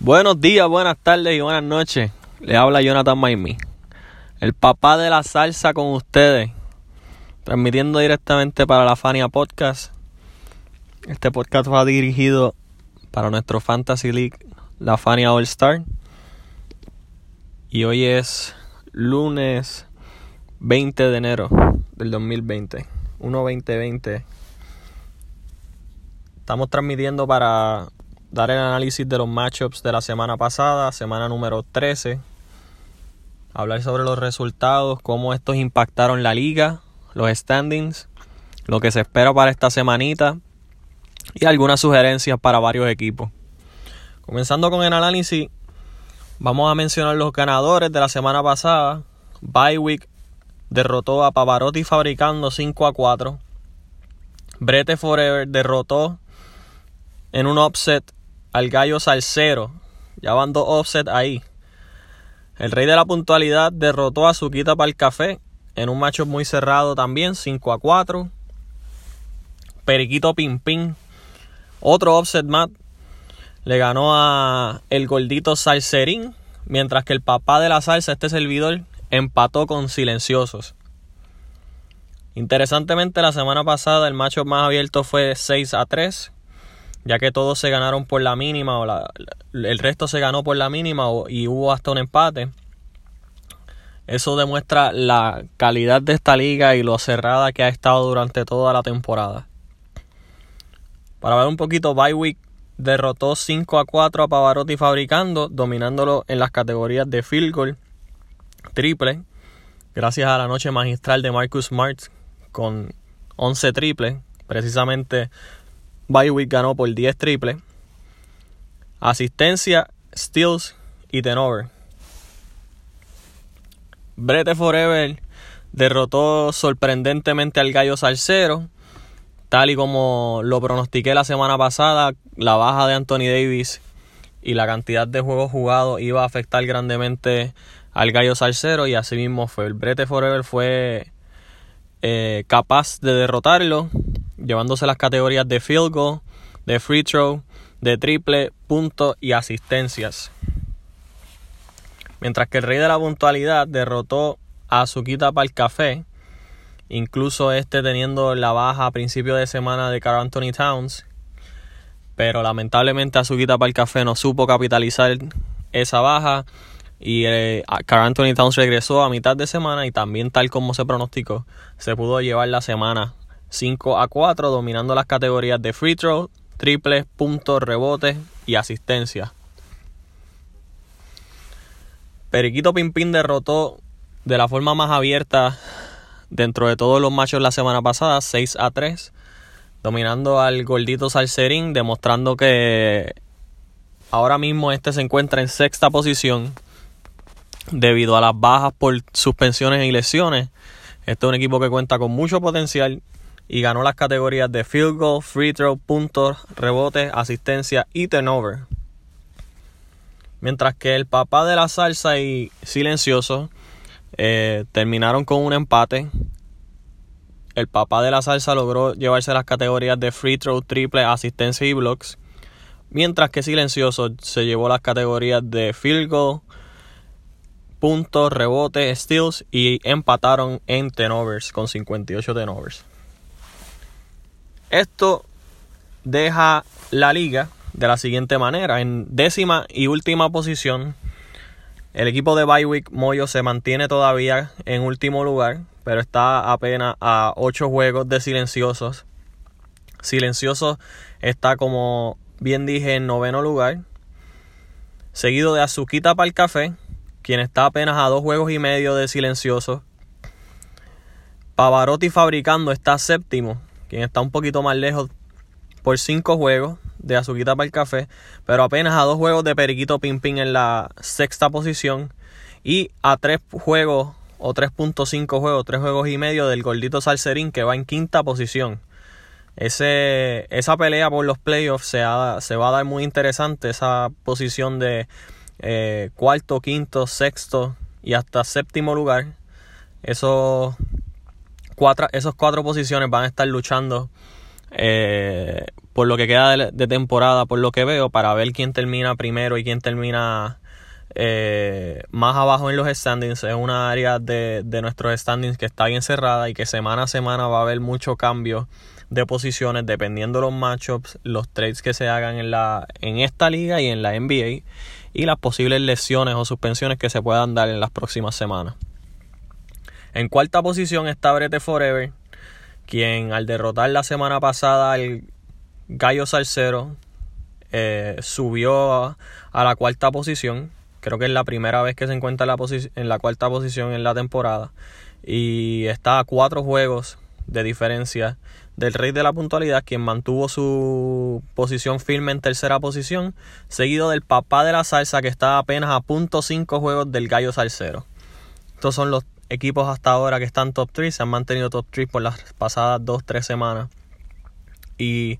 Buenos días, buenas tardes y buenas noches. Le habla Jonathan Maimi, el papá de la salsa con ustedes, transmitiendo directamente para la Fania Podcast. Este podcast va dirigido para nuestro Fantasy League, la Fania All Star. Y hoy es lunes 20 de enero del 2020, 1-2020. Estamos transmitiendo para dar el análisis de los matchups de la semana pasada, semana número 13. Hablar sobre los resultados, cómo estos impactaron la liga, los standings, lo que se espera para esta semanita y algunas sugerencias para varios equipos. Comenzando con el análisis, vamos a mencionar los ganadores de la semana pasada. Bywick derrotó a Pavarotti fabricando 5 a 4. Brete Forever derrotó en un offset al gallo Salcero. Ya van dos offset ahí. El rey de la puntualidad derrotó a Suquita para el café en un macho muy cerrado también, 5 a 4. Periquito Pimpín, otro offset mat, le ganó a el gordito Salcerín, mientras que el papá de la salsa, este servidor, empató con silenciosos. Interesantemente, la semana pasada el macho más abierto fue 6 a 3, ya que todos se ganaron por la mínima, o la, el resto se ganó por la mínima y hubo hasta un empate. Eso demuestra la calidad de esta liga y lo cerrada que ha estado durante toda la temporada. Para ver un poquito, Bywick derrotó 5 a 4 a Pavarotti fabricando, dominándolo en las categorías de field goal, triple, gracias a la noche magistral de Marcus Smart con 11 triples. Precisamente Bywick ganó por 10 triples. Asistencia, steals y tenover. Brete Forever derrotó sorprendentemente al Gallo Salcero. Tal y como lo pronostiqué la semana pasada, la baja de Anthony Davis y la cantidad de juegos jugados iba a afectar grandemente al Gallo Salcero y así mismo fue. El Brete Forever fue eh, capaz de derrotarlo, llevándose las categorías de field goal, de free throw, de triple, puntos y asistencias. Mientras que el rey de la puntualidad derrotó a Suquita para el café, incluso este teniendo la baja a principio de semana de Carl Anthony Towns, pero lamentablemente Azuquita para el café no supo capitalizar esa baja y eh, Anthony Towns regresó a mitad de semana y también tal como se pronosticó, se pudo llevar la semana 5 a 4 dominando las categorías de free throw, triples, puntos, rebotes y asistencia. Periquito Pimpín derrotó de la forma más abierta dentro de todos los machos la semana pasada, 6 a 3, dominando al gordito Salcerín, demostrando que ahora mismo este se encuentra en sexta posición debido a las bajas por suspensiones y lesiones. Este es un equipo que cuenta con mucho potencial y ganó las categorías de field goal, free throw, puntos, rebotes, asistencia y turnover. Mientras que el papá de la salsa y silencioso eh, terminaron con un empate. El papá de la salsa logró llevarse las categorías de free throw, triple, asistencia y blocks. Mientras que Silencioso se llevó las categorías de field goal, puntos, rebote, steals y empataron en tenovers con 58 tenovers. Esto deja la liga de la siguiente manera. En décima y última posición, el equipo de Bywick Moyo se mantiene todavía en último lugar, pero está apenas a 8 juegos de silenciosos. Silencioso está, como bien dije, en noveno lugar. Seguido de Azuquita para el Café, quien está apenas a dos juegos y medio de silencioso. Pavarotti Fabricando está séptimo, quien está un poquito más lejos por cinco juegos de Azuquita para el Café, pero apenas a dos juegos de Periquito Pimpín en la sexta posición y a tres juegos o 3.5 juegos, tres juegos y medio del Gordito Salcerín que va en quinta posición. Ese, esa pelea por los playoffs se, se va a dar muy interesante, esa posición de eh, cuarto, quinto, sexto y hasta séptimo lugar. Esos esos cuatro posiciones van a estar luchando eh, por lo que queda de, temporada, por lo que veo, para ver quién termina primero y quién termina eh, más abajo en los standings. Es una área de, de nuestros standings que está bien cerrada y que semana a semana va a haber mucho cambio de posiciones dependiendo los matchups, los trades que se hagan en, la, en esta liga y en la NBA y las posibles lesiones o suspensiones que se puedan dar en las próximas semanas. En cuarta posición está Brete Forever, quien al derrotar la semana pasada al Gallo Salcero eh, subió a, la cuarta posición. Creo que es la primera vez que se encuentra en la, en la cuarta posición en la temporada. Y está a cuatro juegos de diferencia del Rey de la Puntualidad, quien mantuvo su posición firme en tercera posición, seguido del Papá de la Salsa, que está apenas a punto cinco juegos del Gallo Salcero. Estos son los equipos hasta ahora que están top 3, se han mantenido top 3 por las pasadas 2-3 semanas. Y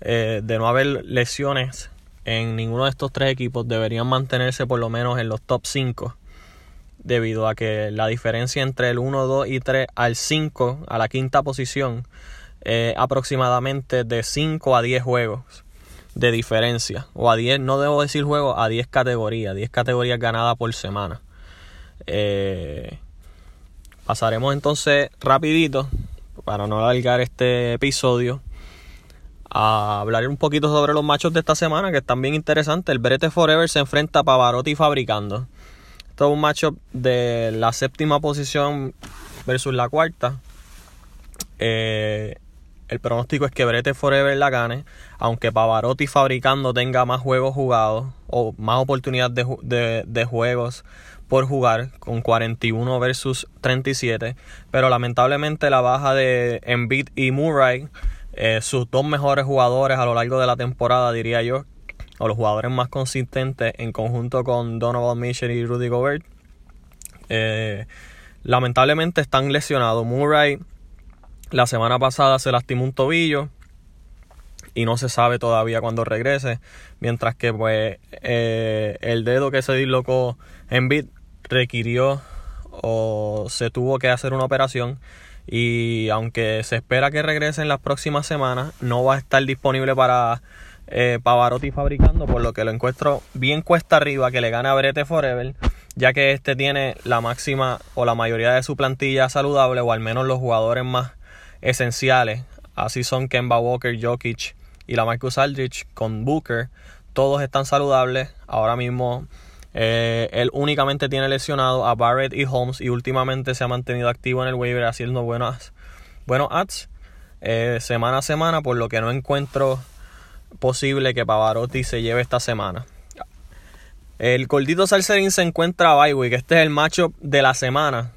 eh, de no haber lesiones en ninguno de estos tres equipos, deberían mantenerse por lo menos en los top 5. Debido a que la diferencia entre el 1, 2 y 3 al 5, a la quinta posición, es aproximadamente de 5 a 10 juegos de diferencia. O a 10, no debo decir juegos, a 10 categorías. 10 categorías ganadas por semana. Eh, pasaremos entonces rapidito, para no alargar este episodio, a hablar un poquito sobre los machos de esta semana que están bien interesantes. El Brete Forever se enfrenta a Pavarotti Fabricando. Esto es un macho de la séptima posición versus la cuarta. Eh, el pronóstico es que Brete Forever la gane, aunque Pavarotti Fabricando tenga más juegos jugados o más oportunidades de, de juegos por jugar con 41 versus 37, pero lamentablemente la baja de Embiid y Murray eh, sus dos mejores jugadores a lo largo de la temporada, diría yo, o los jugadores más consistentes en conjunto con Donovan Mitchell y Rudy Gobert. Eh, lamentablemente están lesionados. Murray la semana pasada se lastimó un tobillo y no se sabe todavía cuándo regrese. Mientras que pues eh, el dedo que se dislocó en Bit requirió o se tuvo que hacer una operación y aunque se espera que regrese en las próximas semanas, no va a estar disponible para eh, Pavarotti fabricando, por lo que lo encuentro bien cuesta arriba que le gane a Brete Forever, ya que este tiene la máxima o la mayoría de su plantilla saludable, o al menos los jugadores más esenciales. Así son Kemba Walker, Jokic y la Marcus Aldrich con Booker. Todos están saludables. Ahora mismo eh, él únicamente tiene lesionado a Barrett y Holmes y últimamente se ha mantenido activo en el waiver haciendo buenos, buenos ads eh, semana a semana, por lo que no encuentro posible que Pavarotti se lleve esta semana. El Gordito Salserín se encuentra a que Este es el macho de la semana.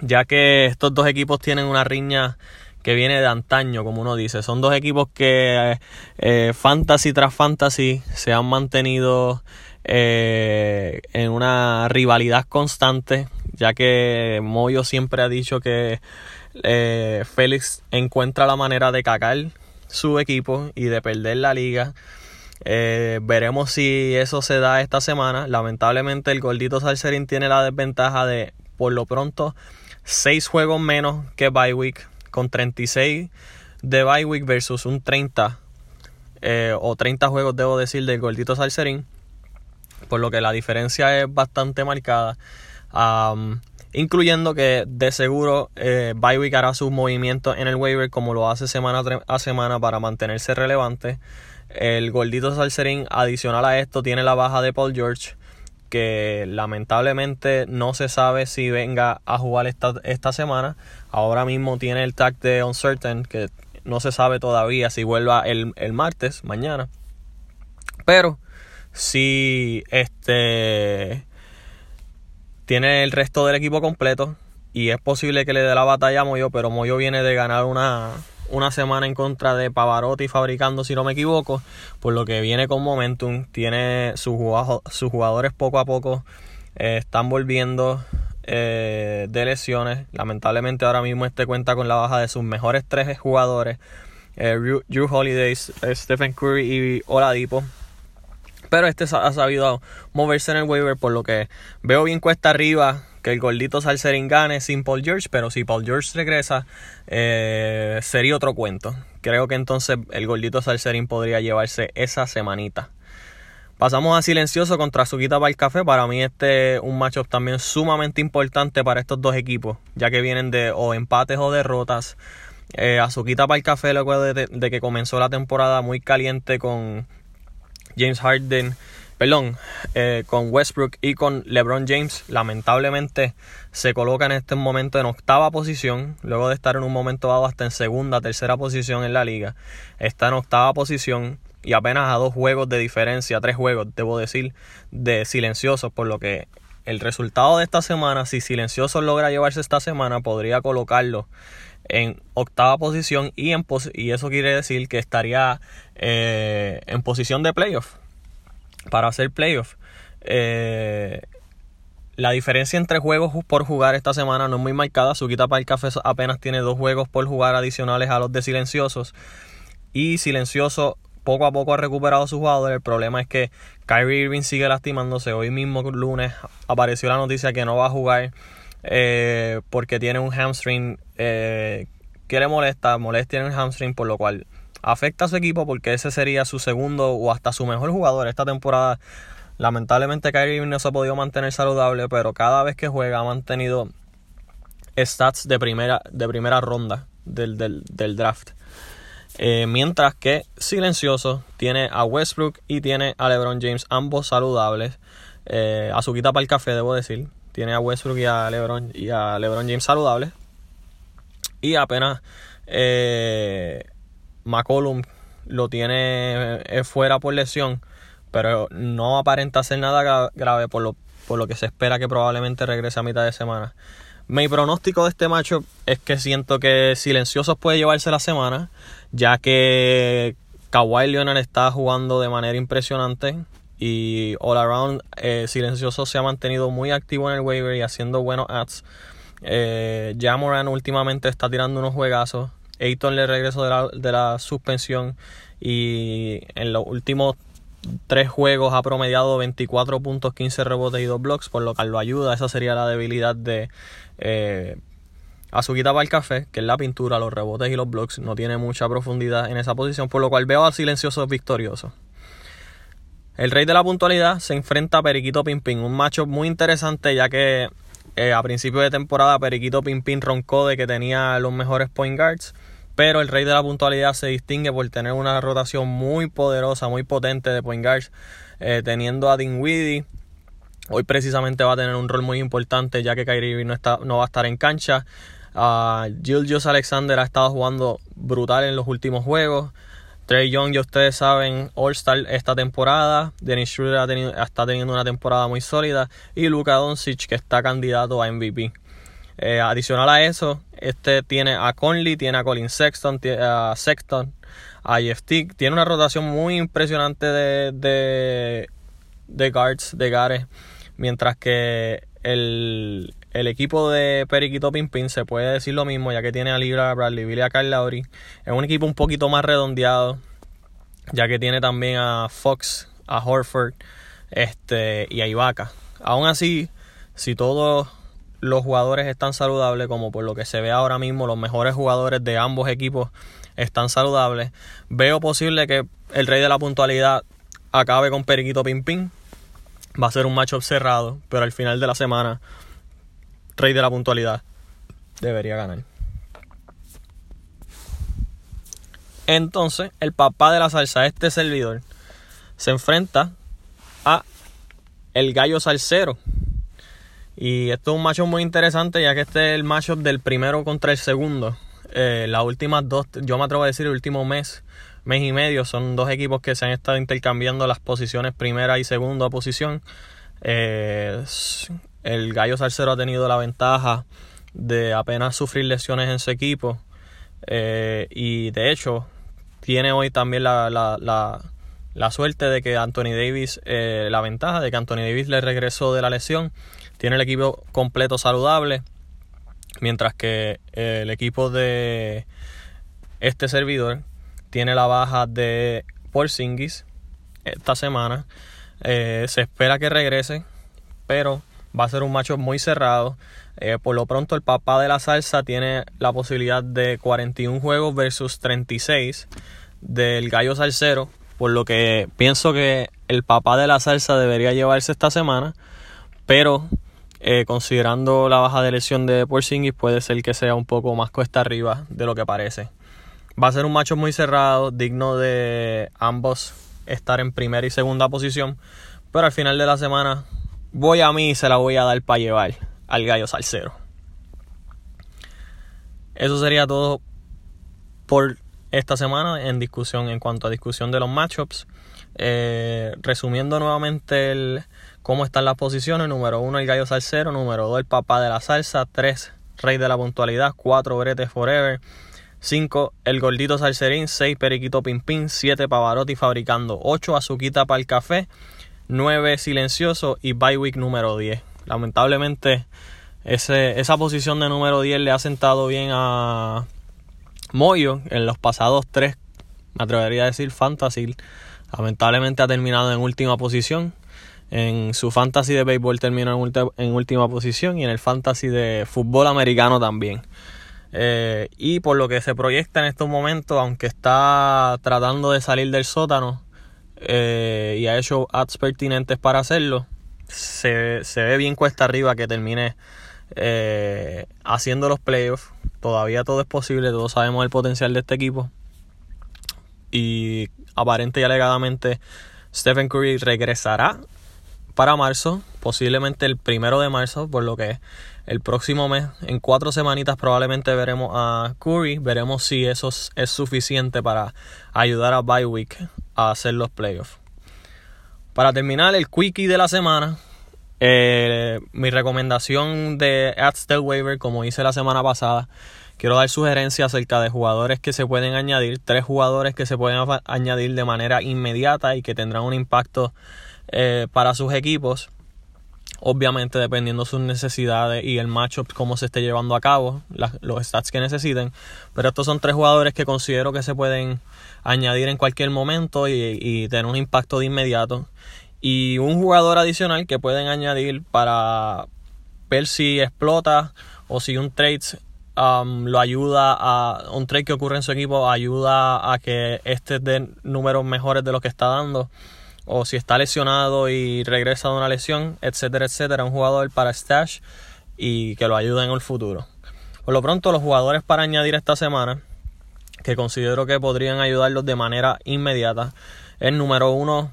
Ya que estos dos equipos tienen una riña que viene de antaño, como uno dice. Son dos equipos que eh, fantasy tras fantasy se han mantenido eh, en una rivalidad constante, ya que Moyo siempre ha dicho que eh, Félix encuentra la manera de cacar su equipo y de perder la liga. Eh, veremos si eso se da esta semana. Lamentablemente el gordito Salserín tiene la desventaja de, por lo pronto, 6 juegos menos que Bywick, con 36 de Bywick versus un 30 o 30 juegos, debo decir, del gordito Salserín por lo que la diferencia es bastante marcada. incluyendo que de seguro eh, Bywick hará sus movimientos en el waiver como lo hace semana a semana para mantenerse relevante. El gordito Salserín, adicional a esto, tiene la baja de Paul George, que lamentablemente no se sabe si venga a jugar esta, esta semana. Ahora mismo tiene el tag de Uncertain, que no se sabe todavía si vuelva el, el martes, mañana. Pero si este tiene el resto del equipo completo y es posible que le dé la batalla a Moyo, pero Moyo viene de ganar una, una semana en contra de Pavarotti fabricando, si no me equivoco, por lo que viene con momentum, tiene sus, sus jugadores poco a poco eh, están volviendo eh, de lesiones. Lamentablemente ahora mismo este cuenta con la baja de sus mejores tres jugadores, eh, Drew Holidays, Stephen Curry y Oladipo pero este ha sabido moverse en el waiver, por lo que veo bien cuesta arriba que el gordito Salserín gane sin Paul George, pero si Paul George regresa, eh, sería otro cuento. creo que entonces el gordito Salserín podría llevarse esa semanita. Pasamos a Silencioso contra Azuquita para el Café. Para mí este es un matchup también sumamente importante para estos dos equipos, ya que vienen de o empates o derrotas. Eh, Azuquita para el Café luego de, de que comenzó la temporada muy caliente con James Harden perdón, eh, con Westbrook y con LeBron James, lamentablemente se coloca en este momento en octava posición, luego de estar en un momento dado hasta en segunda, tercera posición en la liga. Está en octava posición y apenas a dos juegos de diferencia, tres juegos, debo decir, de silenciosos, por lo que el resultado de esta semana, si silenciosos logra llevarse esta semana, podría colocarlo en octava posición y, en y eso quiere decir que estaría eh, en posición de playoff para hacer playoff. Eh, la diferencia entre juegos por jugar esta semana no es muy marcada. Suquita para el café apenas tiene dos juegos por jugar adicionales a los de silenciosos. Y silencioso poco a poco ha recuperado su jugador. El problema es que Kyrie Irving sigue lastimándose. Hoy mismo lunes apareció la noticia que no va a jugar eh, porque tiene un hamstring eh, que le molesta. Molestia en el hamstring, por lo cual afecta a su equipo porque ese sería su segundo o hasta su mejor jugador esta temporada. Lamentablemente Kyrie no se ha podido mantener saludable, pero cada vez que juega ha mantenido stats de primera, de primera ronda del, draft. Eh, mientras que Silencioso tiene a Westbrook y tiene a LeBron James, ambos saludables. Eh, a su quita para el café, debo decir. Tiene a Westbrook y a LeBron, y a LeBron James saludables. Y apenas eh, McCollum lo tiene eh, fuera por lesión, pero no aparenta ser nada grave por lo, por lo que se espera que probablemente regrese a mitad de semana. Mi pronóstico de este macho es que siento que Silenciosos puede llevarse la semana, ya que Kawhi Leonard está jugando de manera impresionante y all around eh, Silencioso se ha mantenido muy activo en el waiver y haciendo buenos ads. Eh, Jamoran últimamente está tirando unos juegazos. Ayton le regresó de la, de la suspensión y en los últimos tres juegos ha promediado 24 puntos, 15 rebotes y 2 blocks, por lo cual lo ayuda. Esa sería la debilidad de eh, Azuquita para el café, que es la pintura, los rebotes y los blocks. No tiene mucha profundidad en esa posición, por lo cual veo a Silenciosos victoriosos. El rey de la puntualidad se enfrenta a Periquito Pimpín, un macho muy interesante ya que eh, a principio de temporada Periquito Pimpín roncó de que tenía los mejores point guards pero el rey de la puntualidad se distingue por tener una rotación muy poderosa, muy potente de point guards, eh, teniendo a Dinwiddie. Hoy precisamente va a tener un rol muy importante ya que Kyrie no, está, no va a estar en cancha. Uh, Julius Alexander ha estado jugando brutal en los últimos juegos. Trey Young, ya ustedes saben, All-Star esta temporada. Dennis Schroeder está teniendo una temporada muy sólida. Y Luka Doncic, que está candidato a MVP. Eh, adicional a eso, este tiene a Conley, tiene a Colin Sexton, a Sexton, a Jeff Tiene una rotación muy impresionante de, de, de guards, de gares. Mientras que el, el equipo de Periquito Pimpin se puede decir lo mismo, ya que tiene a Libra, Bradley Billy, a Kyle Lowry. Es un equipo un poquito más redondeado, ya que tiene también a Fox, a Horford este, y a Ibaka. Aún así, si todos los jugadores están saludables, como por lo que se ve ahora mismo, los mejores jugadores de ambos equipos están saludables. Veo posible que el rey de la puntualidad acabe con Periquito Pimpín. Va a ser un macho cerrado, pero al final de la semana, rey de la puntualidad debería ganar. Entonces, el papá de la salsa, este servidor, se enfrenta a el gallo salsero y esto es un macho muy interesante ya que este es el matchup del primero contra el segundo. Eh, las últimas dos, yo me atrevo a decir el último mes, mes y medio, son dos equipos que se han estado intercambiando las posiciones primera y segunda posición. Eh, el Gallo Salcero ha tenido la ventaja de apenas sufrir lesiones en su equipo. Eh, y de hecho, tiene hoy también la, la, la, la suerte de que Anthony Davis, la ventaja de que Anthony Davis le regresó de la lesión tiene el equipo completo saludable, mientras que el equipo de este servidor tiene la baja de Porzingis esta semana. Eh, se espera que regrese, pero Va a ser un macho muy cerrado. Eh, por lo pronto el papá de la salsa tiene la posibilidad de 41 juegos versus 36 del gallo salsero. Por lo que pienso que el papá de la salsa debería llevarse esta semana. Pero eh, considerando la baja de lesión de Porzingis puede ser que sea un poco más cuesta arriba de lo que parece. Va a ser un macho muy cerrado, digno de ambos estar en primera y segunda posición. Pero al final de la semana voy a mí y se la voy a dar para llevar al gallo salsero. Eso sería todo por esta semana en discusión en cuanto a discusión de los matchups. Eh, resumiendo nuevamente el, cómo están las posiciones. Número uno el gallo salsero. Número dos el papá de la salsa. Tres rey de la puntualidad. Cuatro bretes forever. 5. El gordito salserín. 6. Periquito Pimpín. 7. Pavarotti fabricando. 8. Azuquita para el café. 9. Silencioso. Y bye week número 10. Lamentablemente, ese, esa posición de número 10 le ha sentado bien a Moyo en los pasados 3. Me atrevería a decir fantasy. Lamentablemente ha terminado en última posición. En su fantasy de béisbol terminó en, última posición y en el fantasy de fútbol americano también. Eh, y por lo que se proyecta en estos momentos, aunque está tratando de salir del sótano eh, y ha hecho ads pertinentes para hacerlo, se, ve bien cuesta arriba que termine eh, haciendo los playoffs. Todavía todo es posible, todos sabemos el potencial de este equipo. Y aparente y alegadamente Stephen Curry regresará para marzo, posiblemente el primero de marzo, por lo que el próximo mes, en cuatro semanitas probablemente veremos a Curry, veremos si eso es suficiente para ayudar a Bye Week a hacer los playoffs. Para terminar el quickie de la semana, eh, mi recomendación de Adstel Waiver, como hice la semana pasada, quiero dar sugerencias acerca de jugadores que se pueden añadir, tres jugadores que se pueden añadir de manera inmediata y que tendrán un impacto eh, para sus equipos. Obviamente dependiendo sus necesidades y el matchup cómo se esté llevando a cabo, los stats que necesiten. Pero estos son tres jugadores que considero que se pueden añadir en cualquier momento y, tener un impacto de inmediato. Y un jugador adicional que pueden añadir para ver si explota o si un trade um, lo ayuda a un trade que ocurre en su equipo ayuda a que este dé números mejores de lo que está dando o si está lesionado y regresa de una lesión, etcétera, etcétera, un jugador para stash y que lo ayude en el futuro. Por lo pronto, los jugadores para añadir esta semana, que considero que podrían ayudarlos de manera inmediata, el número uno,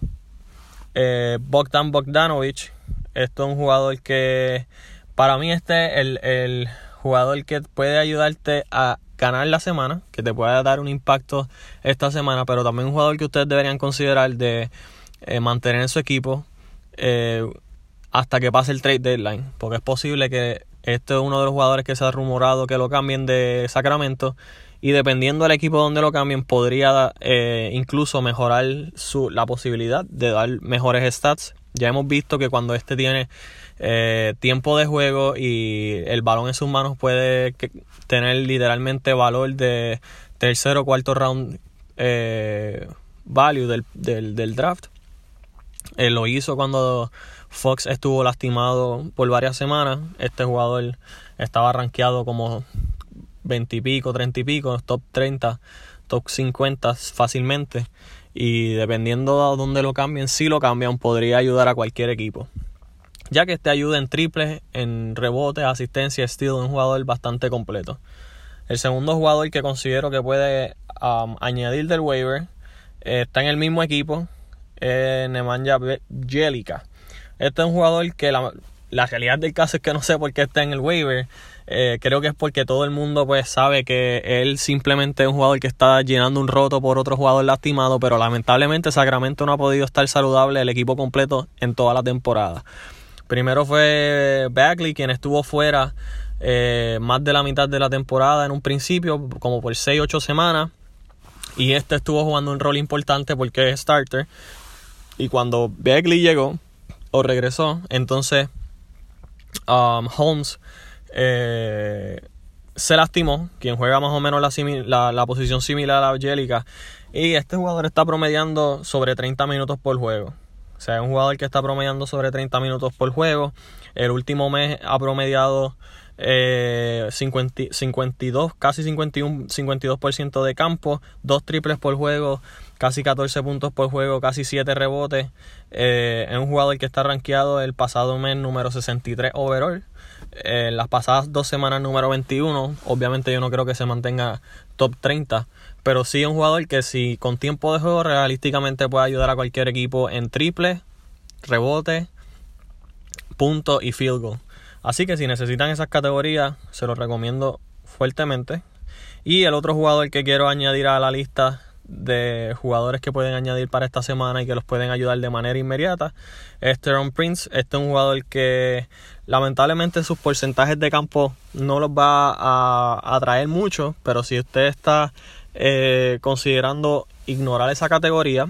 eh, Bogdan Bogdanovic. Esto es un jugador que, para mí, este es el, el jugador que puede ayudarte a ganar la semana, que te puede dar un impacto esta semana, pero también un jugador que ustedes deberían considerar de eh, mantener en su equipo eh, hasta que pase el trade deadline. Porque es posible que este es uno de los jugadores que se ha rumorado que lo cambien de Sacramento. Y dependiendo del equipo donde lo cambien, podría eh, incluso mejorar su, la posibilidad de dar mejores stats. Ya hemos visto que cuando este tiene tiempo de juego y el balón en sus manos puede tener literalmente valor de tercero o cuarto round value del, del, del draft. Él lo hizo cuando Fox estuvo lastimado por varias semanas. Este jugador estaba rankeado como 20 y pico, 30 y pico, top 30, top 50 fácilmente. Y dependiendo de dónde lo cambien, si lo cambian, podría ayudar a cualquier equipo. Ya que este ayuda en triples, en rebotes, asistencia, estilo, un jugador bastante completo. El segundo jugador que considero que puede um, añadir del waiver eh, está en el mismo equipo, eh, Nemanja Jelica. Este es un jugador que la, realidad del caso es que no sé por qué está en el waiver. Eh, creo que es porque todo el mundo pues sabe que él simplemente es un jugador que está llenando un roto por otro jugador lastimado, pero lamentablemente Sacramento no ha podido estar saludable el equipo completo en toda la temporada. Primero fue Bagley quien estuvo fuera eh, más de la mitad de la temporada en un principio, como por 6-8 semanas. Y este estuvo jugando un rol importante porque es starter. Y cuando Begley llegó o regresó, entonces um, Holmes eh, se lastimó, quien juega más o menos la, la, posición similar a Angélica. Y este jugador está promediando sobre 30 minutos por juego. O sea, es un jugador que está promediando sobre 30 minutos por juego. El último mes ha promediado 52, eh, casi 51, 52% de campo, dos triples por juego, casi 14 puntos por juego, casi 7 rebotes. Eh, es un jugador que está rankeado el pasado mes número 63 overall. En las pasadas dos semanas número 21. Obviamente yo no creo que se mantenga top 30. Pero sí es un jugador que si con tiempo de juego realísticamente puede ayudar a cualquier equipo en triple, rebote, punto y field goal. Así que si necesitan esas categorías, se los recomiendo fuertemente. Y el otro jugador que quiero añadir a la lista de jugadores que pueden añadir para esta semana y que los pueden ayudar de manera inmediata es Teron Prince. Este es un jugador que lamentablemente sus porcentajes de campo no los va a atraer mucho, pero si usted está eh, considerando ignorar esa categoría,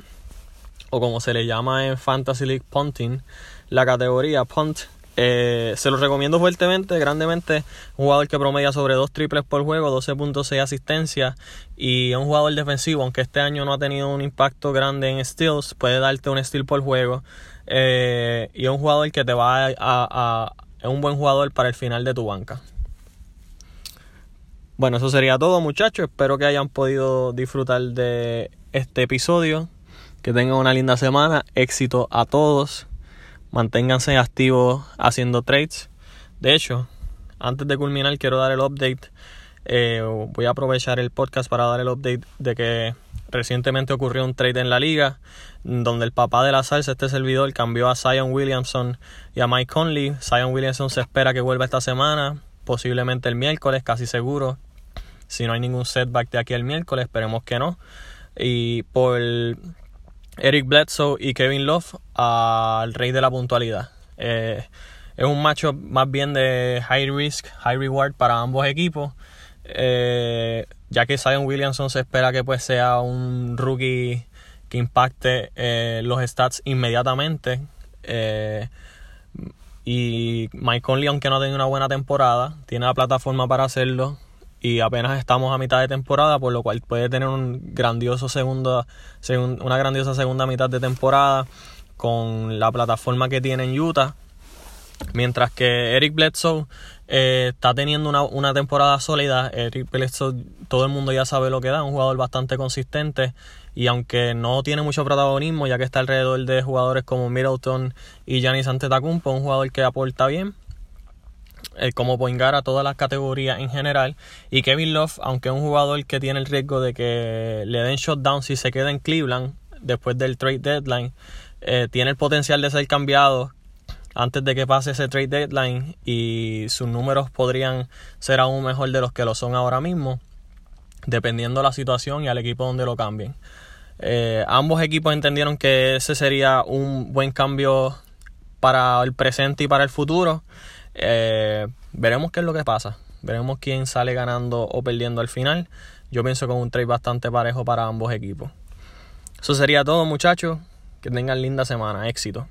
o como se le llama en Fantasy League Punting, la categoría Punt eh, se lo recomiendo fuertemente, grandemente. Un jugador que promedia sobre dos triples por juego, 12.6 asistencias y un jugador defensivo, aunque este año no ha tenido un impacto grande en steals, puede darte un steal por juego. Eh, y un jugador que te va a, a, Es un buen jugador para el final de tu banca. Bueno, eso sería todo, muchachos. Espero que hayan podido disfrutar de este episodio. Que tengan una linda semana. Éxito a todos manténganse activos haciendo trades. De hecho, antes de culminar quiero dar el update. Eh, voy a aprovechar el podcast para dar el update de que recientemente ocurrió un trade en la liga donde el papá de la salsa, este servidor, cambió a Zion Williamson y a Mike Conley. Zion Williamson se espera que vuelva esta semana, posiblemente el miércoles, casi seguro. Si no hay ningún setback de aquí el miércoles, esperemos que no. Y por Eric Bledsoe y Kevin Love al rey de la puntualidad. Eh, es un macho más bien de high risk, high reward para ambos equipos. Eh, ya que Zion Williamson se espera que pues sea un rookie que impacte eh, los stats inmediatamente. y Mike Conley, aunque no ha tenido una buena temporada, tiene la plataforma para hacerlo y apenas estamos a mitad de temporada, por lo cual puede tener un grandioso segundo, una grandiosa segunda mitad de temporada con la plataforma que tiene en Utah. Mientras que Eric Bledsoe eh, está teniendo una, una, temporada sólida. Eric Bledsoe, todo el mundo ya sabe lo que da, un jugador bastante consistente. Y aunque no tiene mucho protagonismo, ya que está alrededor de jugadores como Middleton y Giannis Antetokounmpo, un jugador que aporta bien, eh, como poingar a todas las categorías en general. Y Kevin Love, aunque es un jugador que tiene el riesgo de que le den shutdown si se queda en Cleveland después del trade deadline, eh, tiene el potencial de ser cambiado antes de que pase ese trade deadline y sus números podrían ser aún mejor de los que lo son ahora mismo, dependiendo la situación y al equipo donde lo cambien. Eh, ambos equipos entendieron que ese sería un buen cambio para el presente y para el futuro. Eh, veremos qué es lo que pasa. Veremos quién sale ganando o perdiendo al final. Yo pienso con un trade bastante parejo para ambos equipos. Eso sería todo, muchachos. Que tengan linda semana. Éxito.